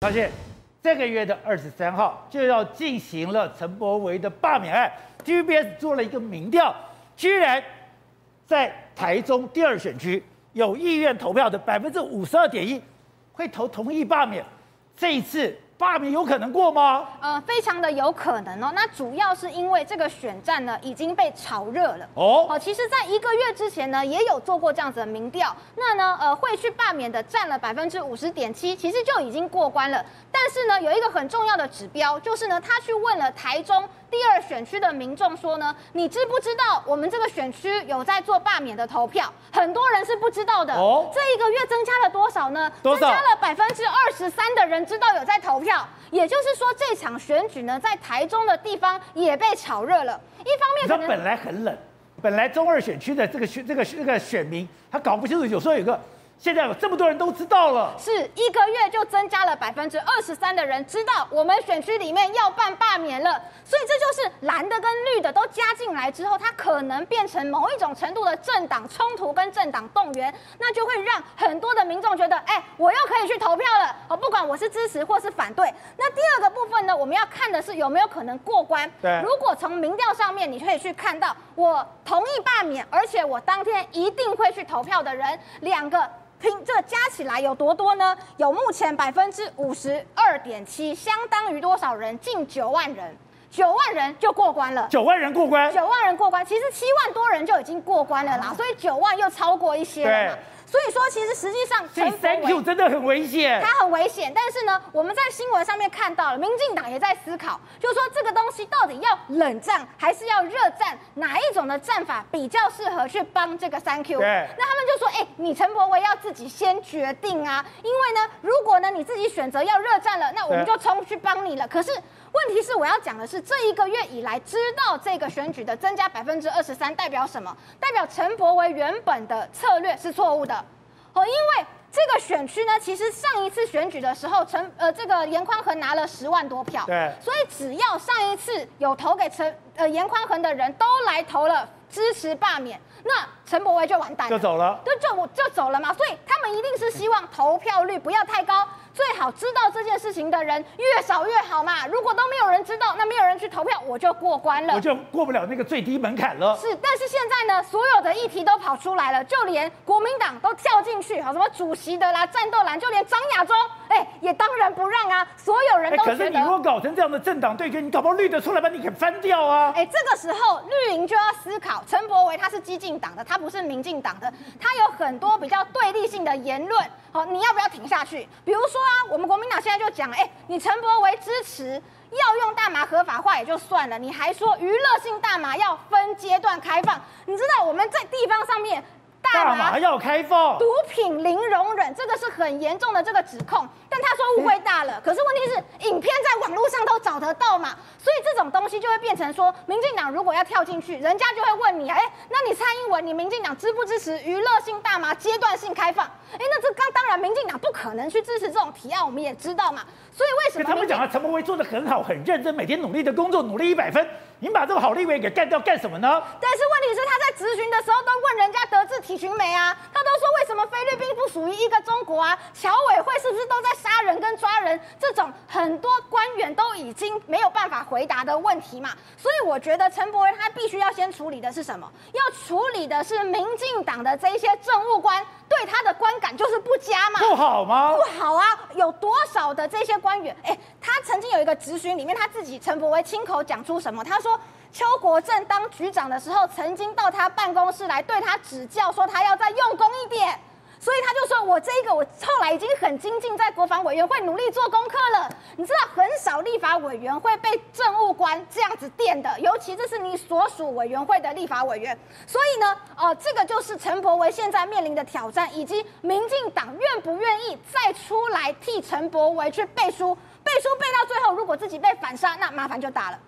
发现这个月的二十三号就要进行了陈柏维的罢免案。TVBS 做了一个民调，居然在台中第二选区有意愿投票的百分之五十二点一会投同意罢免。这一次。罢免有可能过吗？呃，非常的有可能哦。那主要是因为这个选战呢已经被炒热了哦。哦，其实，在一个月之前呢，也有做过这样子的民调。那呢，呃，会去罢免的占了百分之五十点七，其实就已经过关了。但是呢，有一个很重要的指标，就是呢，他去问了台中第二选区的民众说呢，你知不知道我们这个选区有在做罢免的投票？很多人是不知道的。哦，这一个月增加了多少呢？多少？增加了百分之二十三的人知道有在投票。也就是说，这场选举呢，在台中的地方也被炒热了。一方面，他本来很冷，本来中二选区的这个选这个这个选民，他搞不清楚，有时候有个。现在有这么多人都知道了，是一个月就增加了百分之二十三的人知道我们选区里面要办罢免了，所以这就是蓝的跟绿的都加进来之后，它可能变成某一种程度的政党冲突跟政党动员，那就会让很多的民众觉得，哎，我又可以去投票了，哦，不管我是支持或是反对。那第二个部分呢，我们要看的是有没有可能过关。对，如果从民调上面，你可以去看到我同意罢免，而且我当天一定会去投票的人，两个。拼这加起来有多多呢？有目前百分之五十二点七，相当于多少人？近九万人，九万人就过关了。九万人过关，九万人过关，其实七万多人就已经过关了啦，所以九万又超过一些了嘛。所以说，其实实际上，这 Thank you 真的很危险。它很危险，但是呢，我们在新闻上面看到了，民进党也在思考，就是说这个东西到底要冷战还是要热战，哪一种的战法比较适合去帮这个 you？对。那他们就说，哎，你陈伯维要自己先决定啊，因为呢，如果呢你自己选择要热战了，那我们就冲去帮你了。可是问题是，我要讲的是，这一个月以来知道这个选举的增加百分之二十三，代表什么？代表陈伯维原本的策略是错误的。哦，因为这个选区呢，其实上一次选举的时候，陈呃这个严宽恒拿了十万多票，对，所以只要上一次有投给陈呃严宽恒的人都来投了支持罢免，那陈柏威就完蛋了，就走了，就就我就走了嘛，所以他们一定是希望投票率不要太高。最好知道这件事情的人越少越好嘛。如果都没有人知道，那没有人去投票，我就过关了，我就过不了那个最低门槛了。是，但是现在呢，所有的议题都跑出来了，就连国民党都跳进去，好什么主席的啦、战斗蓝，就连张亚中，也当仁不让啊。所有人都觉得，可是你如果搞成这样的政党对决，你搞不好绿的出来把你给翻掉啊。哎、欸，这个时候绿营就要思考，陈柏惟他是激进党的，他不是民进党的，他有很多比较对立性的言论。好，你要不要停下去？比如说啊，我们国民党现在就讲，哎，你陈柏惟支持要用大麻合法化也就算了，你还说娱乐性大麻要分阶段开放，你知道我们在地方上面。大麻要开放，毒品零容忍，这个是很严重的这个指控。但他说误会大了，可是问题是影片在网络上都找得到嘛，就会变成说，民进党如果要跳进去，人家就会问你，哎，那你蔡英文，你民进党支不支持娱乐性大麻阶段性开放？哎，那这刚当然，民进党不可能去支持这种提案，我们也知道嘛。所以为什么他们讲啊，陈柏威做的很好，很认真，每天努力的工作，努力一百分。你把这个好立委给干掉干什么呢？但是问题是他在质询的时候都问人家德智体群美啊，他都说为什么菲律宾不属于一个中国啊？侨委会是不是都在杀人跟抓人？这种很多官员都已经没有办法回答的问题嘛。所以我觉得陈柏惟他必须要先处理的是什么？要处理的是民进党的这一些政务官对他的观感就是不佳嘛？不好吗？不好啊！有多少的这些官员？哎，他曾经有一个质询里面，他自己陈柏惟亲口讲出什么？他。说邱国正当局长的时候，曾经到他办公室来对他指教，说他要再用功一点。所以他就说：“我这一个，我后来已经很精进，在国防委员会努力做功课了。你知道，很少立法委员会被政务官这样子电的，尤其这是你所属委员会的立法委员。所以呢，呃，这个就是陈柏惟现在面临的挑战，以及民进党愿不愿意再出来替陈柏惟去背书，背书背到最后，如果自己被反杀，那麻烦就大了。”